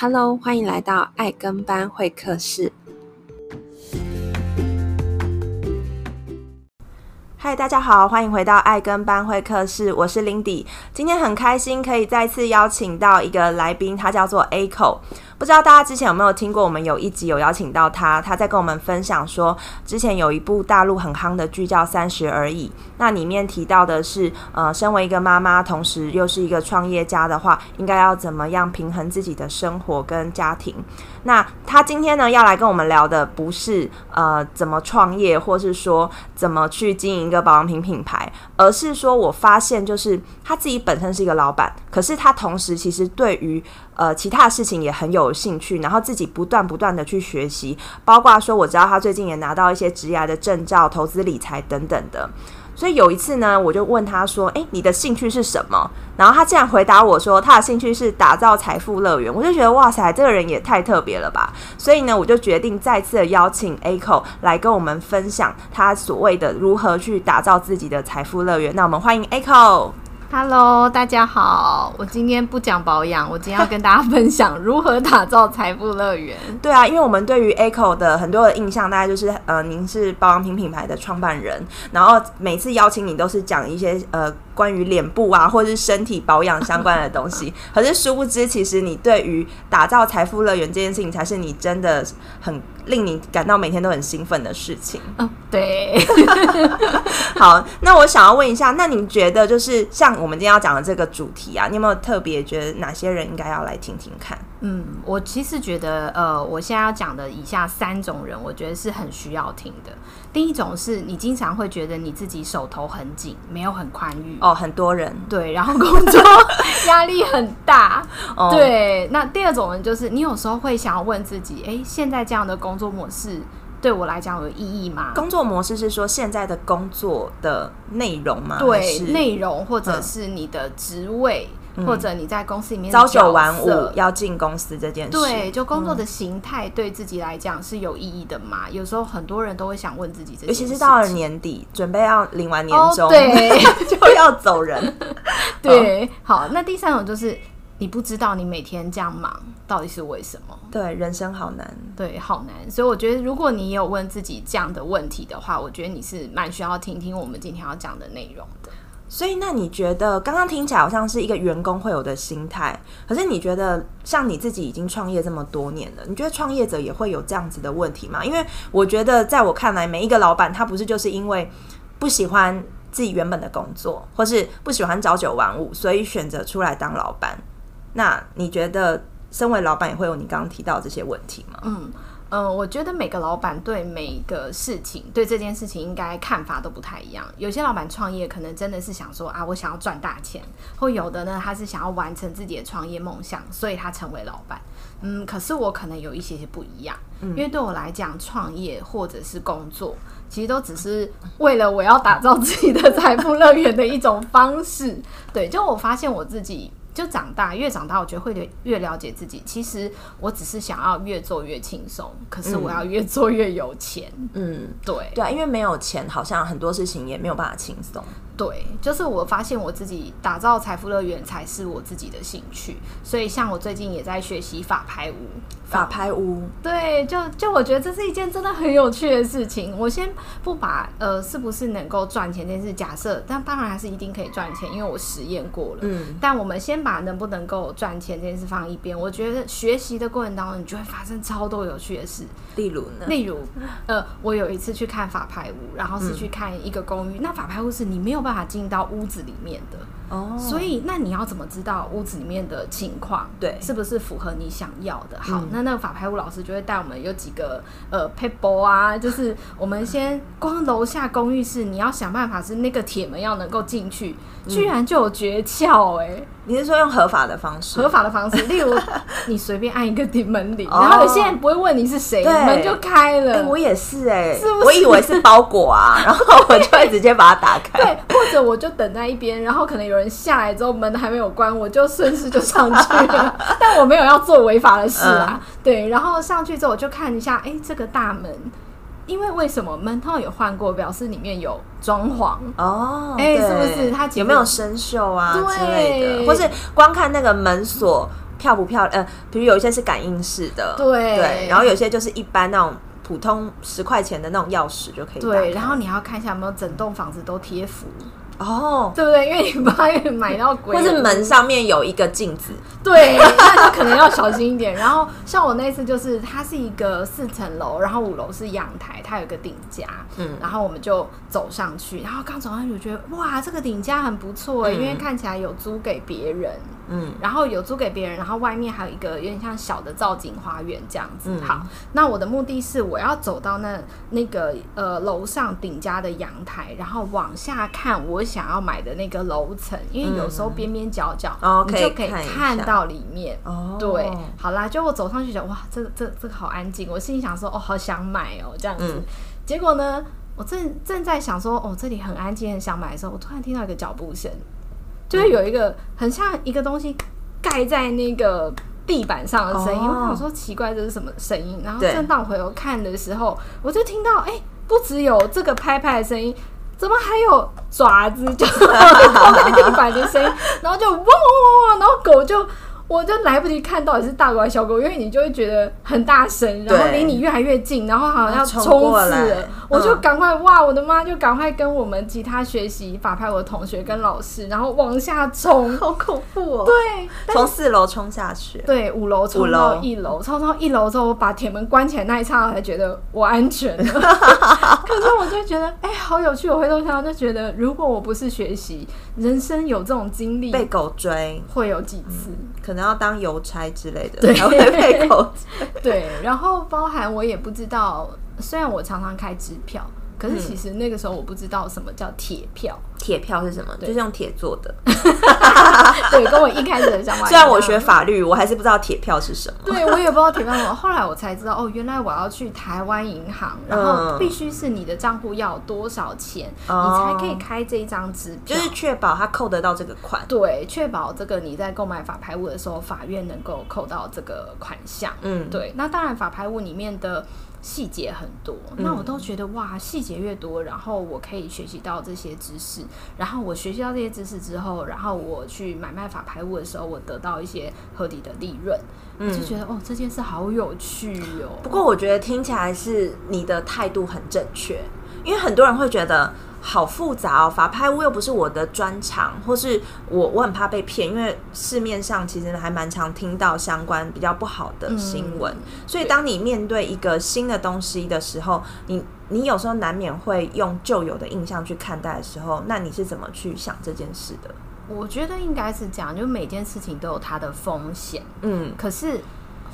Hello，欢迎来到爱跟班会客室。嗨，大家好，欢迎回到爱跟班会客室，我是 Lindy。今天很开心可以再次邀请到一个来宾，他叫做 Echo。不知道大家之前有没有听过？我们有一集有邀请到他，他在跟我们分享说，之前有一部大陆很夯的剧叫《三十而已》，那里面提到的是，呃，身为一个妈妈，同时又是一个创业家的话，应该要怎么样平衡自己的生活跟家庭。那他今天呢，要来跟我们聊的不是呃怎么创业，或是说怎么去经营一个保养品品牌，而是说我发现就是他自己本身是一个老板，可是他同时其实对于呃其他事情也很有兴趣，然后自己不断不断的去学习，包括说我知道他最近也拿到一些职涯的证照、投资理财等等的。所以有一次呢，我就问他说：“诶，你的兴趣是什么？”然后他竟然回答我说：“他的兴趣是打造财富乐园。”我就觉得哇塞，这个人也太特别了吧！所以呢，我就决定再次的邀请 Echo 来跟我们分享他所谓的如何去打造自己的财富乐园。那我们欢迎 Echo。Hello，大家好。我今天不讲保养，我今天要跟大家分享如何打造财富乐园。对啊，因为我们对于 Echo 的很多的印象，大概就是呃，您是保养品品牌的创办人，然后每次邀请你都是讲一些呃。关于脸部啊，或者是身体保养相关的东西，可是殊不知，其实你对于打造财富乐园这件事情，才是你真的很令你感到每天都很兴奋的事情。嗯，对。好，那我想要问一下，那你觉得就是像我们今天要讲的这个主题啊，你有没有特别觉得哪些人应该要来听听看？嗯，我其实觉得，呃，我现在要讲的以下三种人，我觉得是很需要听的。第一种是你经常会觉得你自己手头很紧，没有很宽裕哦，很多人对，然后工作压力很大，哦、对。那第二种人就是你有时候会想要问自己，哎，现在这样的工作模式对我来讲有意义吗？工作模式是说现在的工作的内容吗？对，内容或者是你的职位。嗯或者你在公司里面朝九晚五要进公司这件事，对，就工作的形态对自己来讲是有意义的嘛？嗯、有时候很多人都会想问自己这件事，尤其是到了年底，准备要领完年终，哦、对，就要走人。对，哦、好，那第三种就是你不知道你每天这样忙到底是为什么？对，人生好难，对，好难。所以我觉得，如果你有问自己这样的问题的话，我觉得你是蛮需要听听我们今天要讲的内容的。所以，那你觉得刚刚听起来好像是一个员工会有的心态，可是你觉得像你自己已经创业这么多年了，你觉得创业者也会有这样子的问题吗？因为我觉得，在我看来，每一个老板他不是就是因为不喜欢自己原本的工作，或是不喜欢朝九晚五，所以选择出来当老板。那你觉得，身为老板也会有你刚刚提到这些问题吗？嗯。嗯、呃，我觉得每个老板对每个事情，对这件事情应该看法都不太一样。有些老板创业可能真的是想说啊，我想要赚大钱，或有的呢，他是想要完成自己的创业梦想，所以他成为老板。嗯，可是我可能有一些些不一样，嗯、因为对我来讲，创业或者是工作，其实都只是为了我要打造自己的财富乐园的一种方式。对，就我发现我自己。就长大，越长大，我觉得会越了解自己。其实我只是想要越做越轻松，可是我要越做越有钱。嗯，对对啊，因为没有钱，好像很多事情也没有办法轻松。对，就是我发现我自己打造财富乐园才是我自己的兴趣，所以像我最近也在学习法拍屋。法拍屋，对，就就我觉得这是一件真的很有趣的事情。我先不把呃是不是能够赚钱这件事假设，但当然还是一定可以赚钱，因为我实验过了。嗯，但我们先把能不能够赚钱这件事放一边。我觉得学习的过程当中，你就会发生超多有趣的事。例如呢？例如，呃，我有一次去看法拍屋，然后是去看一个公寓。嗯、那法拍屋是你没有办法进到屋子里面的。哦，所以那你要怎么知道屋子里面的情况？对，是不是符合你想要的？好，嗯、那那个法拍屋老师就会带我们有几个呃 paper 啊，就是我们先光楼下公寓是，你要想办法是那个铁门要能够进去，居然就有诀窍哎、欸！你是说用合法的方式？合法的方式，例如你随便按一个顶门铃，然后有些人不会问你是谁，门就开了。我也是哎，是不是？我以为是包裹啊，然后我就会直接把它打开。对，或者我就等在一边，然后可能有人下来之后门还没有关，我就顺势就上去了。但我没有要做违法的事啊。对，然后上去之后我就看一下，哎，这个大门。因为为什么？门套有换过，表示里面有装潢。哦，哎、欸，是不是？它有没有生锈啊之类的，或是光看那个门锁漂不漂亮？呃，比如有一些是感应式的，对。对，然后有些就是一般那种普通十块钱的那种钥匙就可以。对，然后你要看一下有没有整栋房子都贴符。哦，对不对？因为你怕买到鬼，或是门上面有一个镜子，对，那就可能要小心一点。然后像我那次就是，它是一个四层楼，然后五楼是阳台，它有个顶加，嗯，然后我们就走上去，然后刚走上去就觉得哇，这个顶加很不错哎，嗯，因为看起来有租给别人，嗯，然后有租给别人，然后外面还有一个有点像小的造景花园这样子。嗯，好，那我的目的是我要走到那那个呃楼上顶加的阳台，然后往下看我。想要买的那个楼层，因为有时候边边角角，嗯、你就可以看到里面。哦，对，好啦，就我走上去讲，哇，这个这个、这个好安静。我心里想说，哦，好想买哦，这样子。嗯、结果呢，我正正在想说，哦，这里很安静，很想买的时候，我突然听到一个脚步声，就会有一个很像一个东西盖在那个地板上的声音。哦、我想说奇怪，这是什么声音？然后正当我回头看的时候，我就听到，哎、欸，不只有这个拍拍的声音。怎么还有爪子就 放在地板的声音，然后就汪汪汪汪，然后狗就。我就来不及看到底是大狗还是小狗，因为你就会觉得很大声，然后离你越来越近，然后好像要冲刺了，我就赶快、嗯、哇！我的妈，就赶快跟我们吉他学习法拍我的同学跟老师，然后往下冲，好恐怖哦！对，从四楼冲下去，对，五楼冲到一楼，冲到一楼之后，我把铁门关起来那一刹那，才觉得我安全了。可是我就觉得，哎、欸，好有趣！我回头想，就觉得如果我不是学习，人生有这种经历，被狗追会有几次，嗯、可能。要当邮差之类的，才，会被扣。对，然后包含我也不知道，虽然我常常开支票。可是其实那个时候我不知道什么叫铁票，铁票是什么？就是用铁做的。对，跟我一开始的想法。虽然我学法律，我还是不知道铁票是什么。对，我也不知道铁票是什么。后来我才知道，哦，原来我要去台湾银行，然后必须是你的账户要有多少钱，嗯、你才可以开这一张支票，就是确保他扣得到这个款。对，确保这个你在购买法拍物的时候，法院能够扣到这个款项。嗯，对。那当然，法拍物里面的。细节很多，那我都觉得哇，细节越多，然后我可以学习到这些知识，然后我学习到这些知识之后，然后我去买卖法拍物的时候，我得到一些合理的利润，我，就觉得哦，这件事好有趣哦。不过我觉得听起来是你的态度很正确，因为很多人会觉得。好复杂哦，法拍屋又不是我的专长，或是我我很怕被骗，因为市面上其实还蛮常听到相关比较不好的新闻，嗯、所以当你面对一个新的东西的时候，你你有时候难免会用旧有的印象去看待的时候，那你是怎么去想这件事的？我觉得应该是这样，就每件事情都有它的风险，嗯，可是。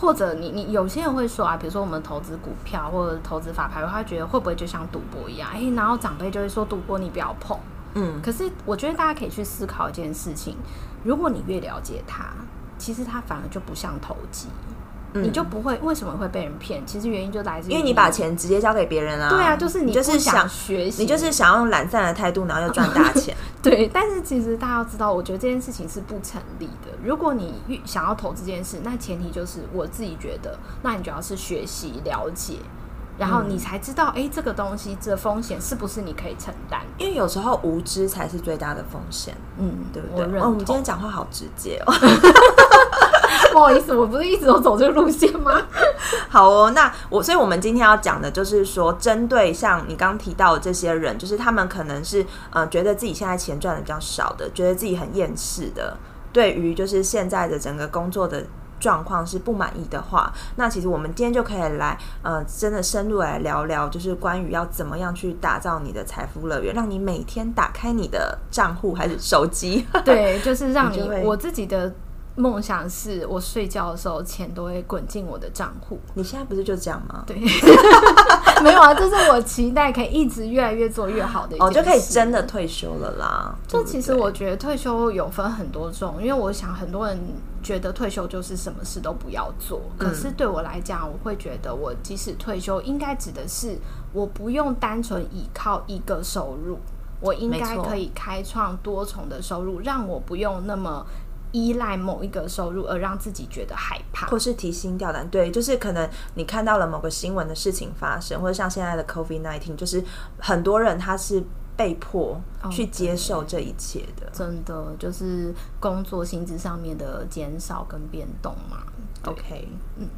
或者你你有些人会说啊，比如说我们投资股票或者投资法拍，他觉得会不会就像赌博一样？哎、欸，然后长辈就会说赌博你不要碰。嗯，可是我觉得大家可以去思考一件事情：如果你越了解它，其实它反而就不像投机。你就不会为什么会被人骗？其实原因就来自于因为你把钱直接交给别人啊。对啊，就是你就是想学习，你就是想要用懒散的态度，然后又赚大 钱。对，但是其实大家要知道，我觉得这件事情是不成立的。如果你想要投资这件事，那前提就是我自己觉得，那你主要是学习了解。然后你才知道，哎、嗯，这个东西这风险是不是你可以承担？因为有时候无知才是最大的风险，嗯，对不对？哦，我们今天讲话好直接哦，不好意思，我不是一直都走这个路线吗？好哦，那我，所以我们今天要讲的就是说，针对像你刚刚提到的这些人，就是他们可能是呃，觉得自己现在钱赚的比较少的，觉得自己很厌世的，对于就是现在的整个工作的。状况是不满意的话，那其实我们今天就可以来，呃，真的深入来聊聊，就是关于要怎么样去打造你的财富乐园，让你每天打开你的账户还是手机，对，就是让你，你我自己的。梦想是我睡觉的时候钱都会滚进我的账户。你现在不是就这样吗？对，没有啊，这是我期待可以一直越来越做越好的一件事。哦，就可以真的退休了啦。就其实我觉得退休有分很多种，因为我想很多人觉得退休就是什么事都不要做。可是对我来讲，我会觉得我即使退休，应该指的是我不用单纯依靠一个收入，我应该可以开创多重的收入，让我不用那么。依赖某一个收入而让自己觉得害怕，或是提心吊胆。对，就是可能你看到了某个新闻的事情发生，或者像现在的 COVID nineteen，就是很多人他是被迫去接受这一切的。Oh, 真的就是工作薪资上面的减少跟变动嘛。OK，嗯。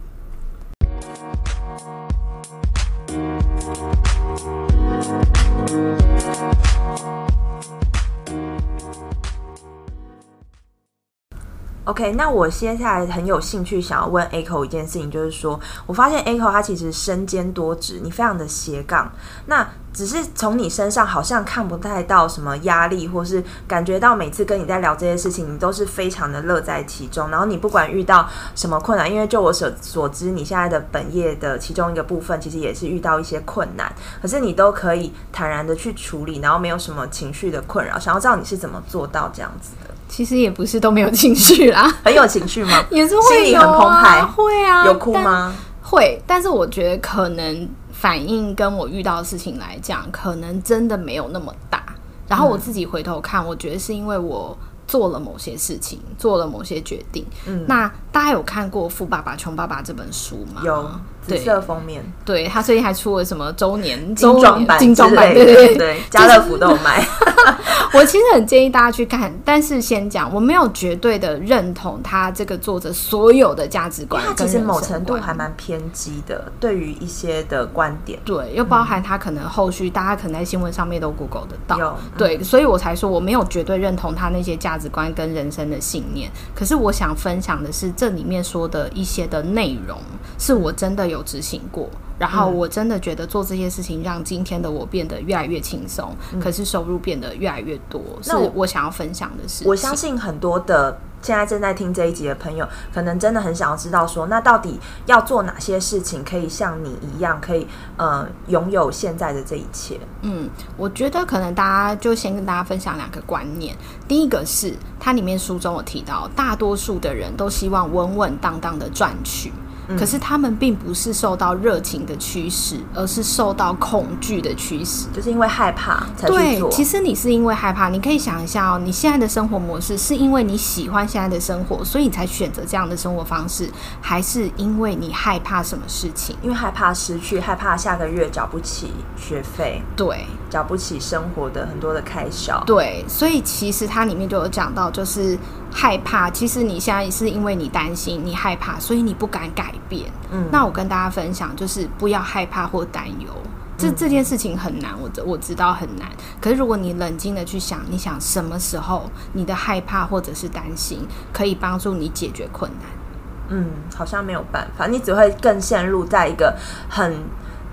OK，那我接下来很有兴趣想要问 Echo 一件事情，就是说我发现 Echo 他其实身兼多职，你非常的斜杠。那只是从你身上好像看不太到什么压力，或是感觉到每次跟你在聊这些事情，你都是非常的乐在其中。然后你不管遇到什么困难，因为就我所所知，你现在的本业的其中一个部分，其实也是遇到一些困难，可是你都可以坦然的去处理，然后没有什么情绪的困扰。想要知道你是怎么做到这样子的？其实也不是都没有情绪啦，很有情绪吗？也是会有啊，很澎湃，会啊，有哭吗？会，但是我觉得可能反应跟我遇到的事情来讲，可能真的没有那么大。然后我自己回头看，我觉得是因为我做了某些事情，做了某些决定。嗯，那大家有看过《富爸爸穷爸爸》这本书吗？有。紫色封面，对，对他最近还出了什么周年精装版、精装版，对对对，对家乐福都有卖。我其实很建议大家去看，但是先讲，我没有绝对的认同他这个作者所有的价值观，他其实某程度还蛮偏激的，对于一些的观点，对，又包含他可能后续大家可能在新闻上面都 Google 得到，有对，所以我才说我没有绝对认同他那些价值观跟人生的信念。可是我想分享的是这里面说的一些的内容，是我真的有。有执行过，然后我真的觉得做这些事情让今天的我变得越来越轻松，嗯、可是收入变得越来越多，那是我想要分享的事情。我相信很多的现在正在听这一集的朋友，可能真的很想要知道说，那到底要做哪些事情，可以像你一样，可以呃拥有现在的这一切？嗯，我觉得可能大家就先跟大家分享两个观念。第一个是它里面书中有提到，大多数的人都希望稳稳当当的赚取。可是他们并不是受到热情的驱使，而是受到恐惧的驱使，就是因为害怕才去做。对，其实你是因为害怕。你可以想一下哦，你现在的生活模式是因为你喜欢现在的生活，所以你才选择这样的生活方式，还是因为你害怕什么事情？因为害怕失去，害怕下个月缴不起学费，对，缴不起生活的很多的开销，对。所以其实它里面就有讲到，就是。害怕，其实你现在是因为你担心，你害怕，所以你不敢改变。嗯，那我跟大家分享，就是不要害怕或担忧。这这件事情很难，我我知道很难。可是如果你冷静的去想，你想什么时候你的害怕或者是担心可以帮助你解决困难？嗯，好像没有办法，你只会更陷入在一个很。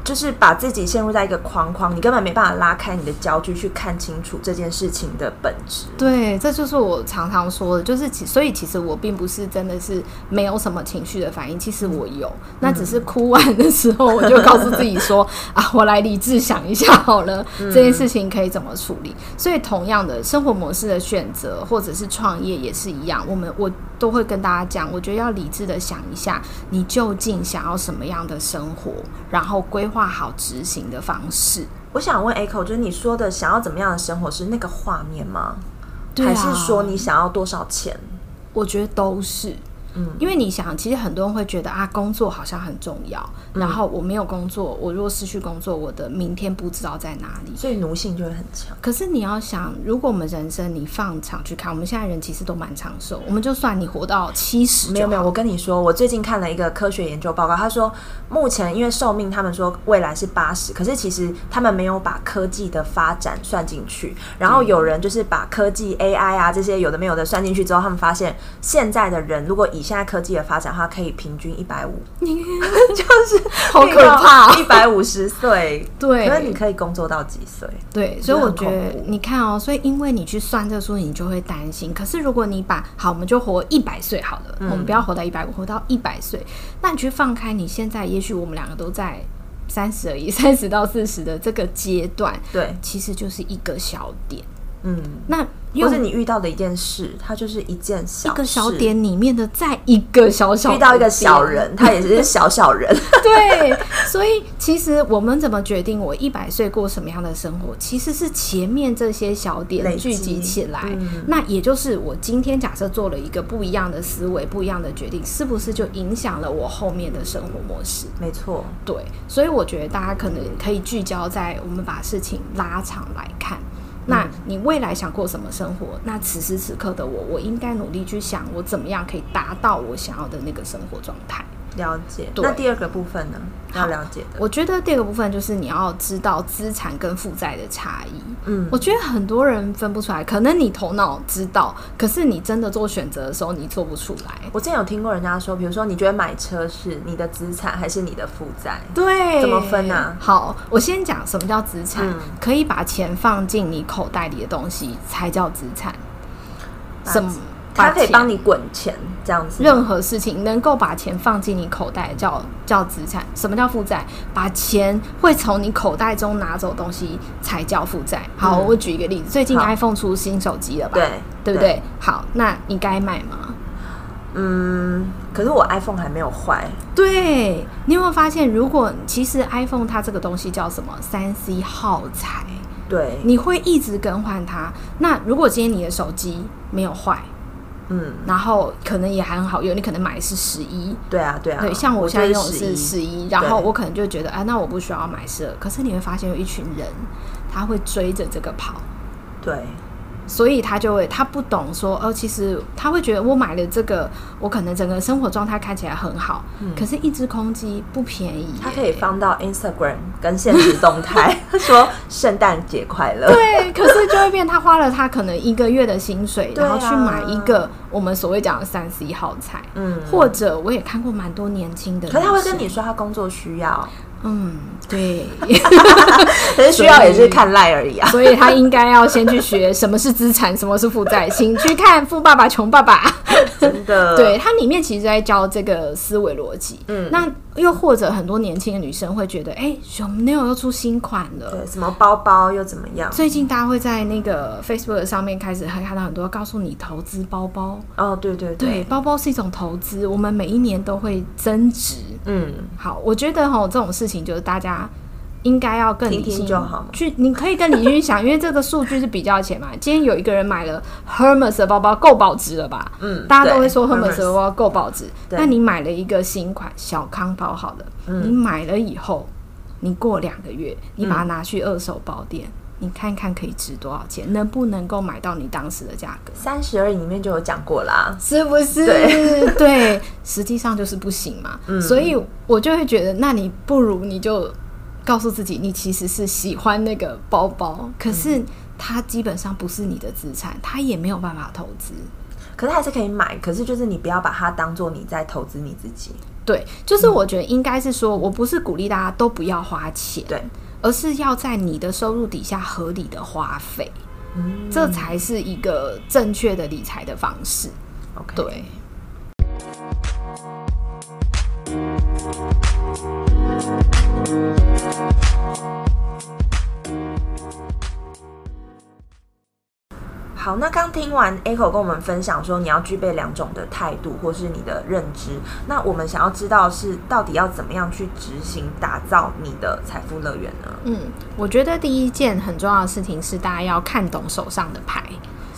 就是把自己陷入在一个框框，你根本没办法拉开你的焦距去看清楚这件事情的本质。对，这就是我常常说的，就是其所以其实我并不是真的是没有什么情绪的反应，其实我有，那只是哭完的时候，我就告诉自己说 啊，我来理智想一下好了，这件事情可以怎么处理。所以同样的生活模式的选择，或者是创业也是一样，我们我都会跟大家讲，我觉得要理智的想一下，你究竟想要什么样的生活，然后规。画好执行的方式。我想问 Echo，就是你说的想要怎么样的生活是那个画面吗？对啊。还是说你想要多少钱？我觉得都是。嗯，因为你想，其实很多人会觉得啊，工作好像很重要。嗯、然后我没有工作，我如果失去工作，我的明天不知道在哪里，所以奴性就会很强。可是你要想，如果我们人生你放长去看，我们现在人其实都蛮长寿。我们就算你活到七十，没有没有。我跟你说，我最近看了一个科学研究报告，他说目前因为寿命，他们说未来是八十，可是其实他们没有把科技的发展算进去。然后有人就是把科技 AI 啊这些有的没有的算进去之后，他们发现现在的人如果以现在科技的发展，然后可以平均一百五，就是好可怕，一百五十岁。对，可是你可以工作到几岁？对，所以我觉得你看哦，所以因为你去算这个数，你就会担心。可是如果你把好，我们就活一百岁好了，嗯、我们不要活到一百五，活到一百岁。那你去放开，你现在也许我们两个都在三十而已，三十到四十的这个阶段，对，其实就是一个小点。嗯，那。或者你遇到的一件事，它就是一件小一个小点里面的再一个小小遇到一个小人，他也是小小人。对，所以其实我们怎么决定我一百岁过什么样的生活，其实是前面这些小点聚集起来。嗯、那也就是我今天假设做了一个不一样的思维、不一样的决定，是不是就影响了我后面的生活模式？没错，对。所以我觉得大家可能可以聚焦在我们把事情拉长来看。那你未来想过什么生活？那此时此刻的我，我应该努力去想，我怎么样可以达到我想要的那个生活状态。了解。那第二个部分呢？要了解的。我觉得第二个部分就是你要知道资产跟负债的差异。嗯，我觉得很多人分不出来，可能你头脑知道，可是你真的做选择的时候，你做不出来。我之前有听过人家说，比如说你觉得买车是你的资产还是你的负债？对，怎么分呢、啊？好，我先讲什么叫资产。嗯、可以把钱放进你口袋里的东西才叫资产。什么？它可以帮你滚钱，这样子。任何事情能够把钱放进你口袋叫叫资产。什么叫负债？把钱会从你口袋中拿走东西才叫负债。好，嗯、我举一个例子，最近 iPhone 出新手机了吧？对，对不对？对好，那你该买吗？嗯，可是我 iPhone 还没有坏。对，你有没有发现，如果其实 iPhone 它这个东西叫什么？三 C 耗材。对，你会一直更换它。那如果今天你的手机没有坏？嗯，然后可能也还很好用，你可能买的是十一，对啊，对啊，对，像我现在用的是十一，然后我可能就觉得，哎，那我不需要买十二，可是你会发现有一群人，他会追着这个跑，对。所以他就会，他不懂说，哦，其实他会觉得我买了这个，我可能整个生活状态看起来很好，嗯，可是，一只空机不便宜，它可以放到 Instagram 跟现实动态，说圣诞节快乐。对，可是就会变，他花了他可能一个月的薪水，然后去买一个我们所谓讲的三 C 耗材，嗯，或者我也看过蛮多年轻的，可是他会跟你说他工作需要。嗯，对，可是需要也是看赖而已啊，所以他应该要先去学什么是资产，什么是负债，请去看《富爸爸穷爸爸》，真的，对，它里面其实在教这个思维逻辑。嗯，那又或者很多年轻的女生会觉得，哎，Chanel 又出新款了，对，什么包包又怎么样？最近大家会在那个 Facebook 上面开始会看到很多告诉你投资包包。哦，对对对，对，包包是一种投资，我们每一年都会增值。嗯，好，我觉得哈，这种事情就是大家应该要更理性听听就好。去，你可以更理性去想，因为这个数据是比较钱嘛。今天有一个人买了 Hermes 的包包，够保值了吧？嗯，大家都会说 Hermes 的包包够保值。那你买了一个新款小康包，好了，嗯，你买了以后，你过两个月，你把它拿去二手包店。嗯你看看可以值多少钱，能不能够买到你当时的价格？三十而已里面就有讲过啦，是不是？对，对，实际上就是不行嘛。嗯，所以我就会觉得，那你不如你就告诉自己，你其实是喜欢那个包包，可是它基本上不是你的资产，它也没有办法投资。可是还是可以买，可是就是你不要把它当做你在投资你自己。对，就是我觉得应该是说，我不是鼓励大家都不要花钱。对。而是要在你的收入底下合理的花费，嗯，这才是一个正确的理财的方式。OK，对。好，那刚听完 Echo 跟我们分享说，你要具备两种的态度，或是你的认知。那我们想要知道是到底要怎么样去执行打造你的财富乐园呢？嗯，我觉得第一件很重要的事情是，大家要看懂手上的牌。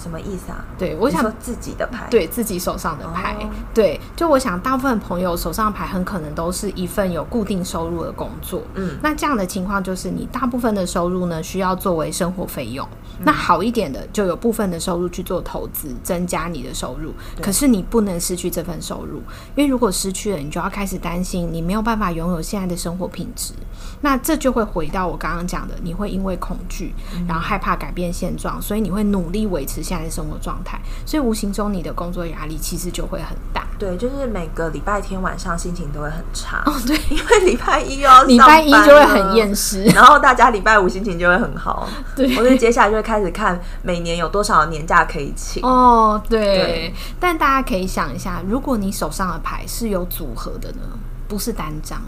什么意思啊？对，我想说自己的牌，对自己手上的牌，哦、对，就我想，大部分朋友手上的牌很可能都是一份有固定收入的工作。嗯，那这样的情况就是，你大部分的收入呢，需要作为生活费用。嗯、那好一点的，就有部分的收入去做投资，增加你的收入。可是你不能失去这份收入，因为如果失去了，你就要开始担心你没有办法拥有现在的生活品质。那这就会回到我刚刚讲的，你会因为恐惧，然后害怕改变现状，所以你会努力维持现在的生活状态，所以无形中你的工作压力其实就会很大。对，就是每个礼拜天晚上心情都会很差。哦，对，因为礼拜一要礼拜一就会很厌世，然后大家礼拜五心情就会很好。对，我觉得接下来就会开始看每年有多少年假可以请。哦，对，对。但大家可以想一下，如果你手上的牌是有组合的呢？不是单张。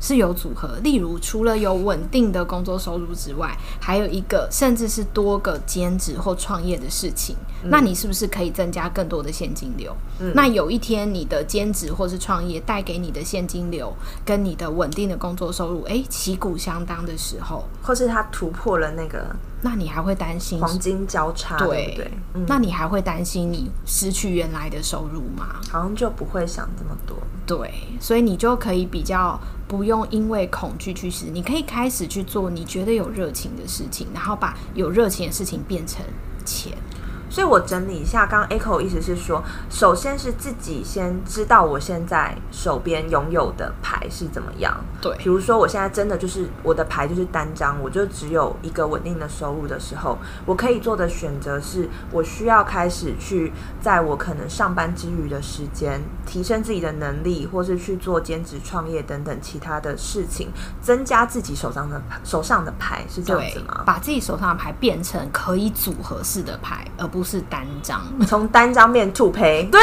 是有组合，例如除了有稳定的工作收入之外，还有一个甚至是多个兼职或创业的事情，嗯、那你是不是可以增加更多的现金流？嗯、那有一天你的兼职或是创业带给你的现金流跟你的稳定的工作收入，哎，旗鼓相当的时候，或是他突破了那个那你还会担心黄金交叉，对，对不对？嗯，那你还会担心你失去原来的收入吗？好像就不会想这么多。对，所以你就可以比较不用因为恐惧去死，你可以开始去做你觉得有热情的事情，然后把有热情的事情变成钱。所以我整理一下，刚刚 Echo 意思是说，首先是自己先知道我现在手边拥有的牌是怎么样。对，比如说我现在真的就是我的牌就是单张，我就只有一个稳定的收入的时候，我可以做的选择是，我需要开始去在我可能上班之余的时间，提升自己的能力，或是去做兼职创业等等其他的事情，增加自己手上的手上的牌，是这样子吗？把自己手上的牌变成可以组合式的牌，而不是。是单张，从单张变 two 胚，对，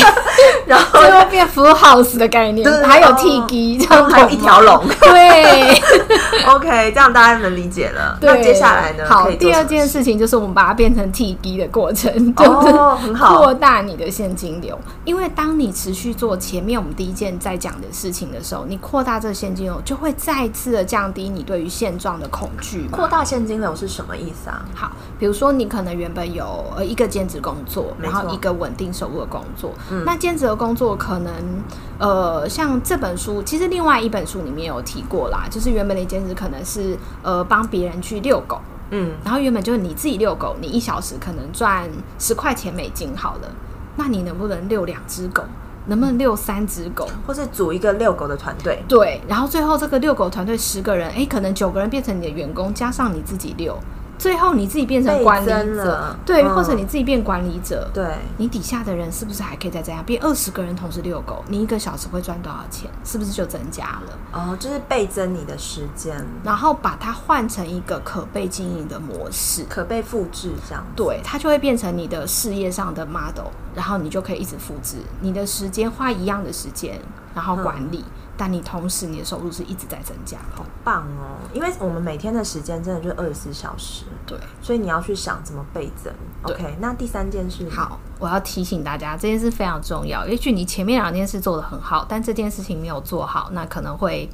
然后最后变 full house 的概念，对还有 T G，这样还有一条龙，对，OK，这样大家能理解了。对那接下来呢？好，第二件事情就是我们把它变成 T G 的过程，就是很好扩大你的现金流。因为当你持续做前面我们第一件在讲的事情的时候，你扩大这个现金流，就会再次的降低你对于现状的恐惧。扩大现金流是什么意思啊？好，比如说你可能原本有呃一个兼职工作，然后一个稳定收入的工作。嗯、那兼职的工作可能呃像这本书，其实另外一本书里面有提过啦，就是原本的兼职可能是呃帮别人去遛狗，嗯，然后原本就是你自己遛狗，你一小时可能赚十块钱美金好了。那你能不能遛两只狗？能不能遛三只狗？或是组一个遛狗的团队？对，然后最后这个遛狗团队十个人，哎，可能九个人变成你的员工，加上你自己遛。最后你自己变成管理者，对，或者你自己变管理者，对，你底下的人是不是还可以再这样变二十个人同时遛狗？你一个小时会赚多少钱？是不是就增加了？哦，就是倍增你的时间，然后把它换成一个可被经营的模式，可被复制这样，对，它就会变成你的事业上的 model，然后你就可以一直复制，你的时间花一样的时间，然后管理。嗯但你同时你的收入是一直在增加，好棒哦！因为我们每天的时间真的就是二十四小时，对，所以你要去想怎么倍增。OK，那第三件事，好，我要提醒大家，这件事非常重要。也许你前面两件事做得很好，但这件事情没有做好，那可能会。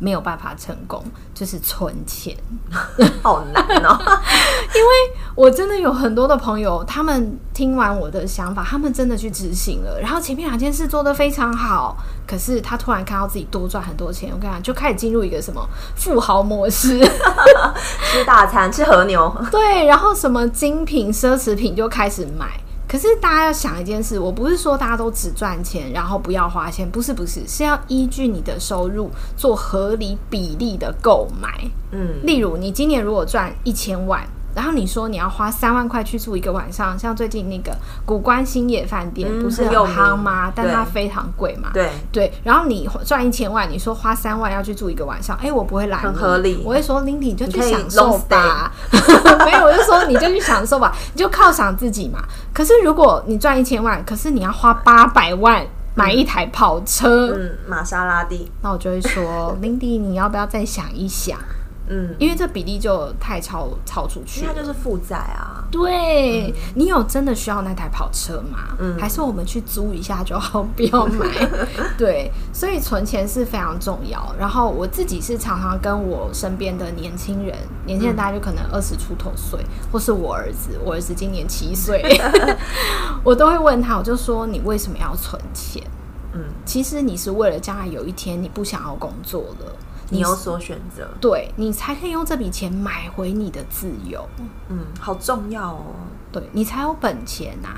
没有办法成功，就是存钱，好难哦。因为我真的有很多的朋友，他们听完我的想法，他们真的去执行了，然后前面两件事做得非常好，可是他突然看到自己多赚很多钱，我跟你讲，就开始进入一个什么富豪模式，吃大餐，吃和牛，对，然后什么精品奢侈品就开始买。可是大家要想一件事，我不是说大家都只赚钱，然后不要花钱，不是不是，是要依据你的收入做合理比例的购买。嗯，例如你今年如果赚一千万。然后你说你要花三万块去住一个晚上，像最近那个古关星野饭店不是很夯吗？但它非常贵嘛。对对。然后你赚一千万，你说花三万要去住一个晚上，哎，我不会懒，很合理。我会说，Lindy 你就去享受吧。没有，我就说你就去享受吧，你就犒赏自己嘛。可是如果你赚一千万，可是你要花八百万买一台跑车，嗯，玛莎拉蒂，那我就会说，Lindy 你要不要再想一想？嗯，因为这比例就太超超出去，它就是负债啊。对，嗯、你有真的需要那台跑车吗？嗯，还是我们去租一下就好，不要买。对，所以存钱是非常重要。然后我自己是常常跟我身边的年轻人，年轻人大概就可能二十出头岁，嗯、或是我儿子，我儿子今年七岁，我都会问他，我就说你为什么要存钱？嗯，其实你是为了将来有一天你不想要工作了。你有所选择，对，你才可以用这笔钱买回你的自由。嗯，好重要哦。对，你才有本钱呐。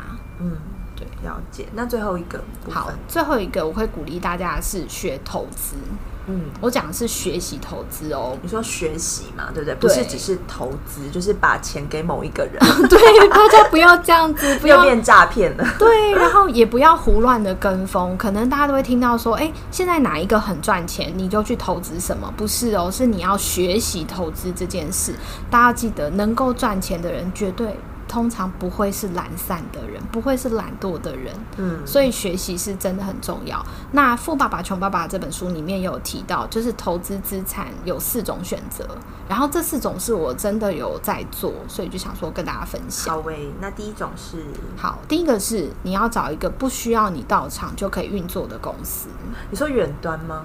嗯，对，了解。那最后一个，好，最后一个我会鼓励大家是学投资。嗯，我讲的是学习投资哦。你说学习嘛，对不对？不是只是投资，就是把钱给某一个人。对，大家不要这样子，不要变诈骗了。对，然后也不要胡乱的跟风。可能大家都会听到说，哎，现在哪一个很赚钱，你就去投资什么？不是哦，是你要学习投资这件事。大家记得，能够赚钱的人绝对。通常不会是懒散的人，不会是懒惰的人，嗯，所以学习是真的很重要。那《富爸爸穷爸爸》这本书里面有提到，就是投资资产有四种选择，然后这四种是我真的有在做，所以就想说跟大家分享。好喂，那第一种是好，第一个是你要找一个不需要你到场就可以运作的公司。你说远端吗？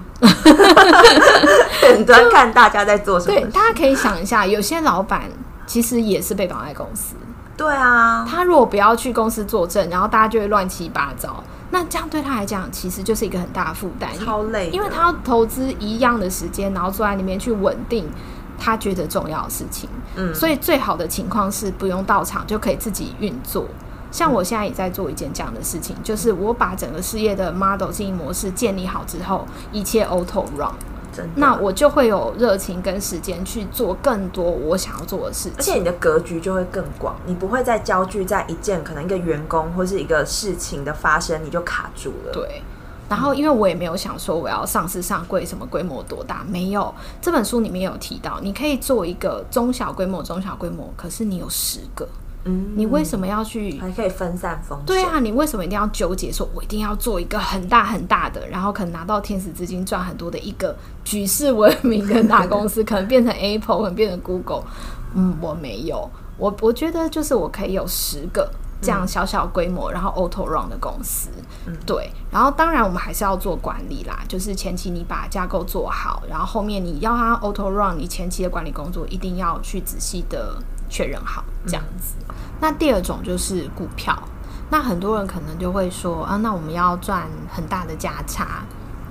远端看大家在做什么？对，大家可以想一下，有些老板。其实也是被绑在公司。对啊，他如果不要去公司作证，然后大家就会乱七八糟。那这样对他来讲，其实就是一个很大的负担，超累。因为他要投资一样的时间，然后坐在里面去稳定他觉得重要的事情。嗯，所以最好的情况是不用到场就可以自己运作。像我现在也在做一件这样的事情，就是我把整个事业的 model 经营模式建立好之后，一切 auto run。那我就会有热情跟时间去做更多我想要做的事情，而且你的格局就会更广，你不会再焦聚在一件可能一个员工或是一个事情的发生，你就卡住了。对，然后因为我也没有想说我要上市上柜，什么规模多大，没有。这本书里面有提到，你可以做一个中小规模，中小规模，可是你有十个。嗯，你为什么要去？还可以分散风险。对啊，你为什么一定要纠结？说我一定要做一个很大很大的，然后可能拿到天使资金赚很多的一个举世闻名的大公司，可能变成 Apple，可能变成 Google。嗯，我没有，我我觉得就是我可以有十个这样小小规模，然后 Auto Run 的公司。嗯，对。然后当然我们还是要做管理啦，就是前期你把架构做好，然后后面你要它 Auto Run，你前期的管理工作一定要去仔细的确认好，这样子。嗯那第二种就是股票，那很多人可能就会说啊，那我们要赚很大的价差，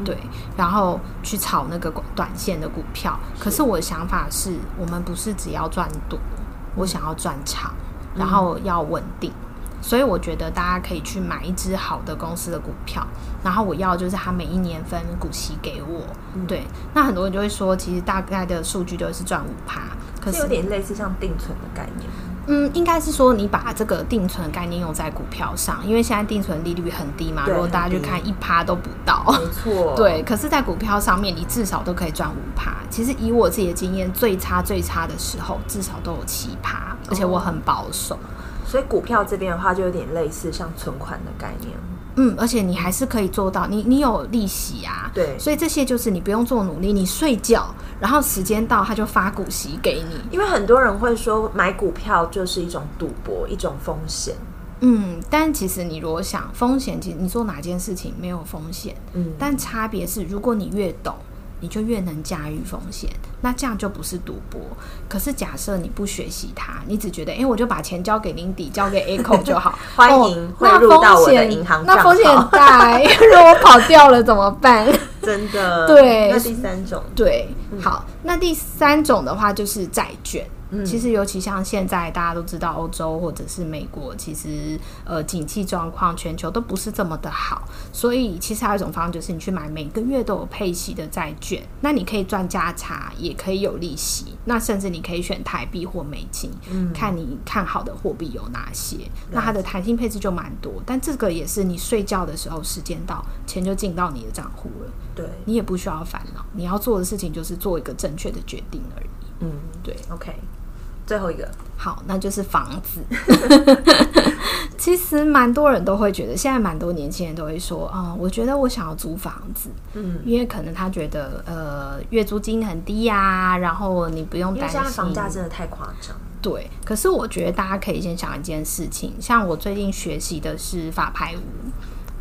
对，然后去炒那个短线的股票。可是我的想法是，我们不是只要赚多，我想要赚长，然后要稳定。所以我觉得大家可以去买一只好的公司的股票，然后我要就是他每一年分股息给我。对，那很多人就会说，其实大概的数据都是赚五趴，可是有点类似像定存的概念。嗯，应该是说你把这个定存概念用在股票上，因为现在定存利率很低嘛。如果大家去看一趴都不到，没错。对，可是，在股票上面，你至少都可以赚五趴。其实以我自己的经验，最差最差的时候，至少都有七趴，而且我很保守。哦，所以股票这边的话，就有点类似像存款的概念。嗯，而且你还是可以做到，你你有利息啊，对，所以这些就是你不用做努力，你睡觉，然后时间到他就发股息给你。因为很多人会说买股票就是一种赌博，一种风险。嗯，但其实你如果想风险，其实你做哪件事情没有风险，嗯，但差别是如果你越懂。你就越能驾驭风险，那这样就不是赌博。可是假设你不学习它，你只觉得，哎、欸，我就把钱交给林迪，交给 Echo 就好，欢迎汇入到我的银行。那风险很大，如果我跑掉了怎么办？真的。对。那第三种，对，好，那第三种的话就是债券。嗯、其实，尤其像现在大家都知道，欧洲或者是美国，其实呃，景气状况全球都不是这么的好。所以，其实还有一种方式，就是你去买每个月都有配息的债券。那你可以赚价差，也可以有利息。那甚至你可以选台币或美金，嗯、看你看好的货币有哪些。那它的弹性配置就蛮多。但这个也是你睡觉的时候，时间到，钱就进到你的账户了。对，你也不需要烦恼。你要做的事情就是做一个正确的决定而已。嗯，对，OK。最后一个。好，那就是房子。其实蛮多人都会觉得，现在蛮多年轻人都会说啊、嗯，我觉得我想要租房子，嗯，因为可能他觉得呃月租金很低呀、啊，然后你不用担心，现在房价真的太夸张。对，可是我觉得大家可以先想一件事情，像我最近学习的是法拍屋，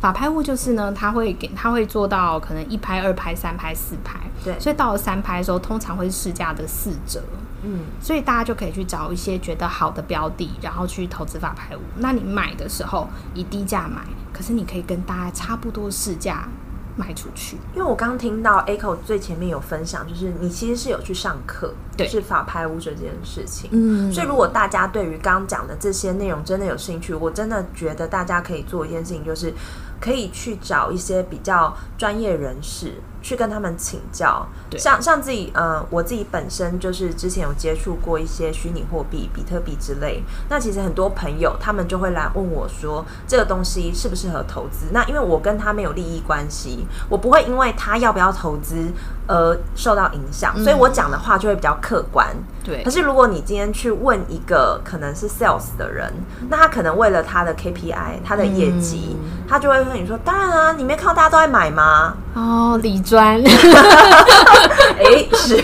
法拍屋就是呢，他会给他会做到可能一拍、二拍、三拍、四拍，对，所以到了三拍的时候，通常会是市价的四折。嗯，所以大家就可以去找一些觉得好的标的，然后去投资法拍屋。那你买的时候以低价买，可是你可以跟大家差不多市价卖出去。因为我刚听到 Echo 最前面有分享，就是你其实是有去上课，对，是法拍屋这件事情。嗯，所以如果大家对于刚刚讲的这些内容真的有兴趣，我真的觉得大家可以做一件事情，就是可以去找一些比较专业人士。去跟他们请教，像像自己，呃，我自己本身就是之前有接触过一些虚拟货币、比特币之类。那其实很多朋友他们就会来问我说，这个东西适不适合投资？那因为我跟他没有利益关系，我不会因为他要不要投资而受到影响，所以我讲的话就会比较客观。对。可是如果你今天去问一个可能是 sales 的人，那他可能为了他的 KPI、他的业绩，嗯、他就会跟你说：“当然啊，你没看到大家都在买吗？”哦，理专。哎，是，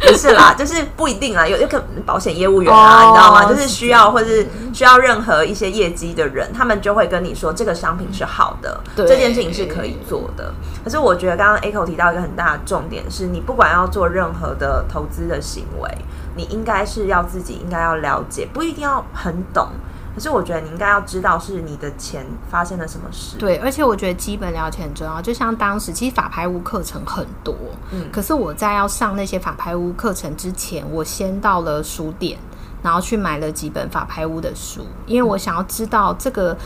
不是啦，就是不一定啦，有有可保险业务员啊，哦、你知道吗？就是需要或是需要任何一些业绩的人，他们就会跟你说这个商品是好的，这件事情是可以做的。可是我觉得刚刚 Echo 提到一个很大的重点是，你不管要做任何的投资的行为，你应该是要自己应该要了解，不一定要很懂。可是我觉得你应该要知道是你的钱发生了什么事。对，而且我觉得基本了解很重要。就像当时其实法拍屋课程很多，嗯，可是我在要上那些法拍屋课程之前，我先到了书店，然后去买了几本法拍屋的书，因为我想要知道这个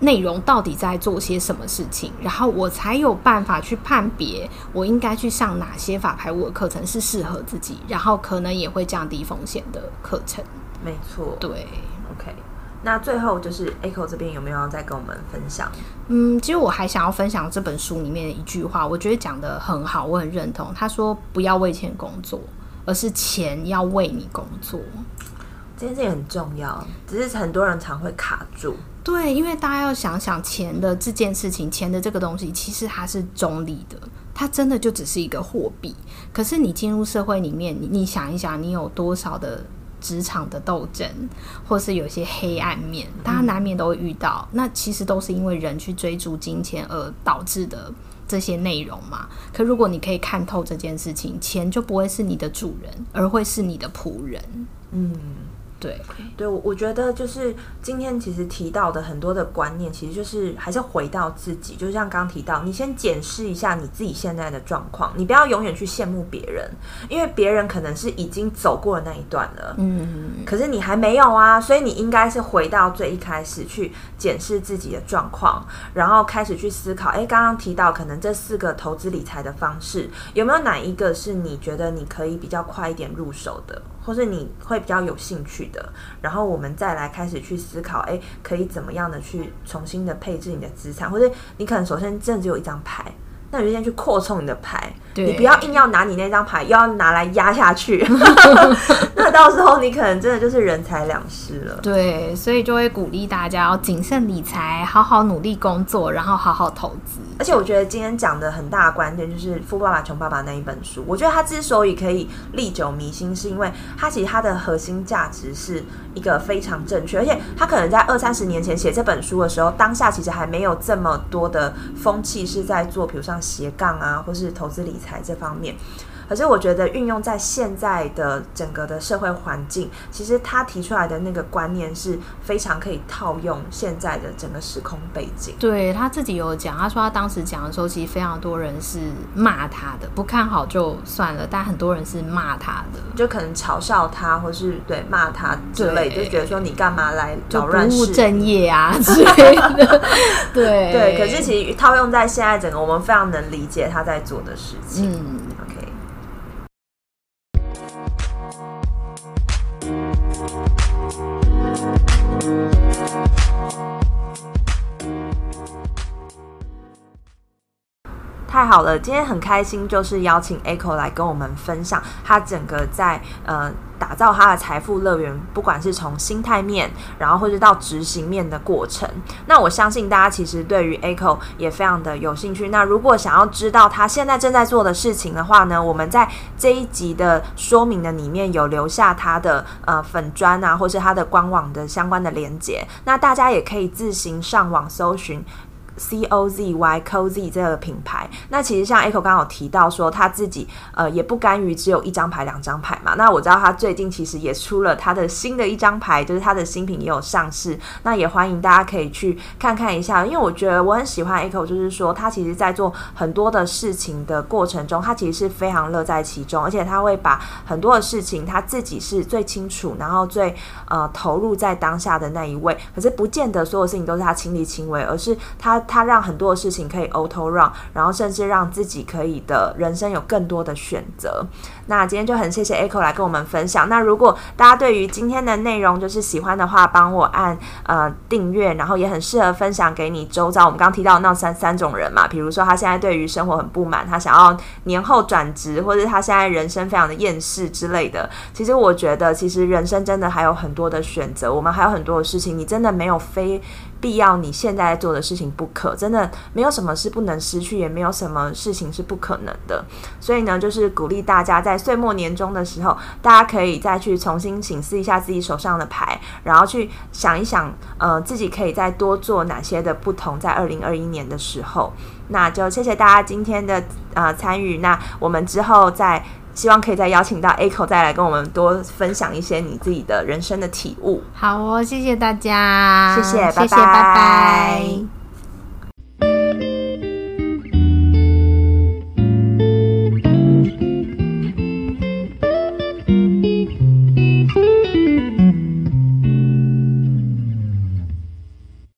内容到底在做些什么事情，然后我才有办法去判别我应该去上哪些法拍屋的课程是适合自己，然后可能也会降低风险的课程。没错，对，OK。那最后就是 Echo 这边有没有要再跟我们分享？嗯，其实我还想要分享这本书里面的一句话，我觉得讲的很好，我很认同。他说：“不要为钱工作，而是钱要为你工作。”这件事情很重要，只是很多人常会卡住。对，因为大家要想想钱的这件事情，钱的这个东西其实它是中立的，它真的就只是一个货币。可是你进入社会里面，你你想一想，你有多少的？职场的斗争，或是有些黑暗面，大家难免都会遇到。那其实都是因为人去追逐金钱而导致的这些内容嘛。可如果你可以看透这件事情，钱就不会是你的主人，而会是你的仆人。嗯。对对，我我觉得就是今天其实提到的很多的观念，其实就是还是回到自己，就像刚刚提到，你先检视一下你自己现在的状况，你不要永远去羡慕别人，因为别人可能是已经走过了那一段了，嗯，可是你还没有啊，所以你应该是回到最一开始去检视自己的状况，然后开始去思考，哎，刚刚提到可能这四个投资理财的方式，有没有哪一个是你觉得你可以比较快一点入手的？或是你会比较有兴趣的，然后我们再来开始去思考，哎，可以怎么样的去重新的配置你的资产，或者你可能首先真的只有一张牌。那你就先去扩充你的牌，对你不要硬要拿你那张牌，又要拿来压下去，那到时候你可能真的就是人财两失了。对，所以就会鼓励大家要谨慎理财，好好努力工作，然后好好投资。而且我觉得今天讲的很大的关键就是《富爸爸穷爸爸》那一本书，我觉得它之所以可以历久弥新，是因为它其实它的核心价值是一个非常正确，而且它可能在二三十年前写这本书的时候，当下其实还没有这么多的风气是在做，比如像。斜杠啊，或是投资理财这方面。可是我觉得运用在现在的整个的社会环境，其实他提出来的那个观念是非常可以套用现在的整个时空背景。对，他自己有讲，他说他当时讲的时候，其实非常多人是骂他的，不看好就算了，但很多人是骂他的，就可能嘲笑他，或是对骂他之类，就觉得说你干嘛来找不务正业啊之类的。对 对，可是其实套用在现在整个，我们非常能理解他在做的事情。嗯。太好了，今天很开心，就是邀请 Echo 来跟我们分享他整个在呃打造他的财富乐园，不管是从心态面，然后或者到执行面的过程。那我相信大家其实对于 Echo 也非常的有兴趣。那如果想要知道他现在正在做的事情的话呢，我们在这一集的说明的里面有留下他的呃粉砖啊，或是他的官网的相关的连接。那大家也可以自行上网搜寻。C O Z Y Cozy 这个品牌，那其实像 Echo 刚刚有提到说他自己呃也不甘于只有一张牌两张牌嘛，那我知道他最近其实也出了他的新的一张牌，就是他的新品也有上市，那也欢迎大家可以去看看一下，因为我觉得我很喜欢 Echo，就是说他其实在做很多的事情的过程中，他其实是非常乐在其中，而且他会把很多的事情他自己是最清楚，然后最呃投入在当下的那一位，可是不见得所有事情都是他亲力亲为，而是他。他让很多的事情可以 auto run，然后甚至让自己可以的人生有更多的选择。那今天就很谢谢 Echo 来跟我们分享。那如果大家对于今天的内容就是喜欢的话，帮我按呃订阅，然后也很适合分享给你周遭。我们刚刚提到那三三种人嘛，比如说他现在对于生活很不满，他想要年后转职，或者他现在人生非常的厌世之类的。其实我觉得，其实人生真的还有很多的选择，我们还有很多的事情，你真的没有非。必要你现在做的事情不可。真的没有什么是不能失去，也没有什么事情是不可能的。所以呢，就是鼓励大家在岁末年终的时候，大家可以再去重新省思一下自己手上的牌，然后去想一想，呃，自己可以再多做哪些的不同，在二零二一年的时候。那就谢谢大家今天的呃参与。那我们之后再希望可以再邀请到 Aco 再来跟我们多分享一些你自己的人生的体悟。好哦，谢谢大家，谢谢，谢谢，拜拜。拜拜。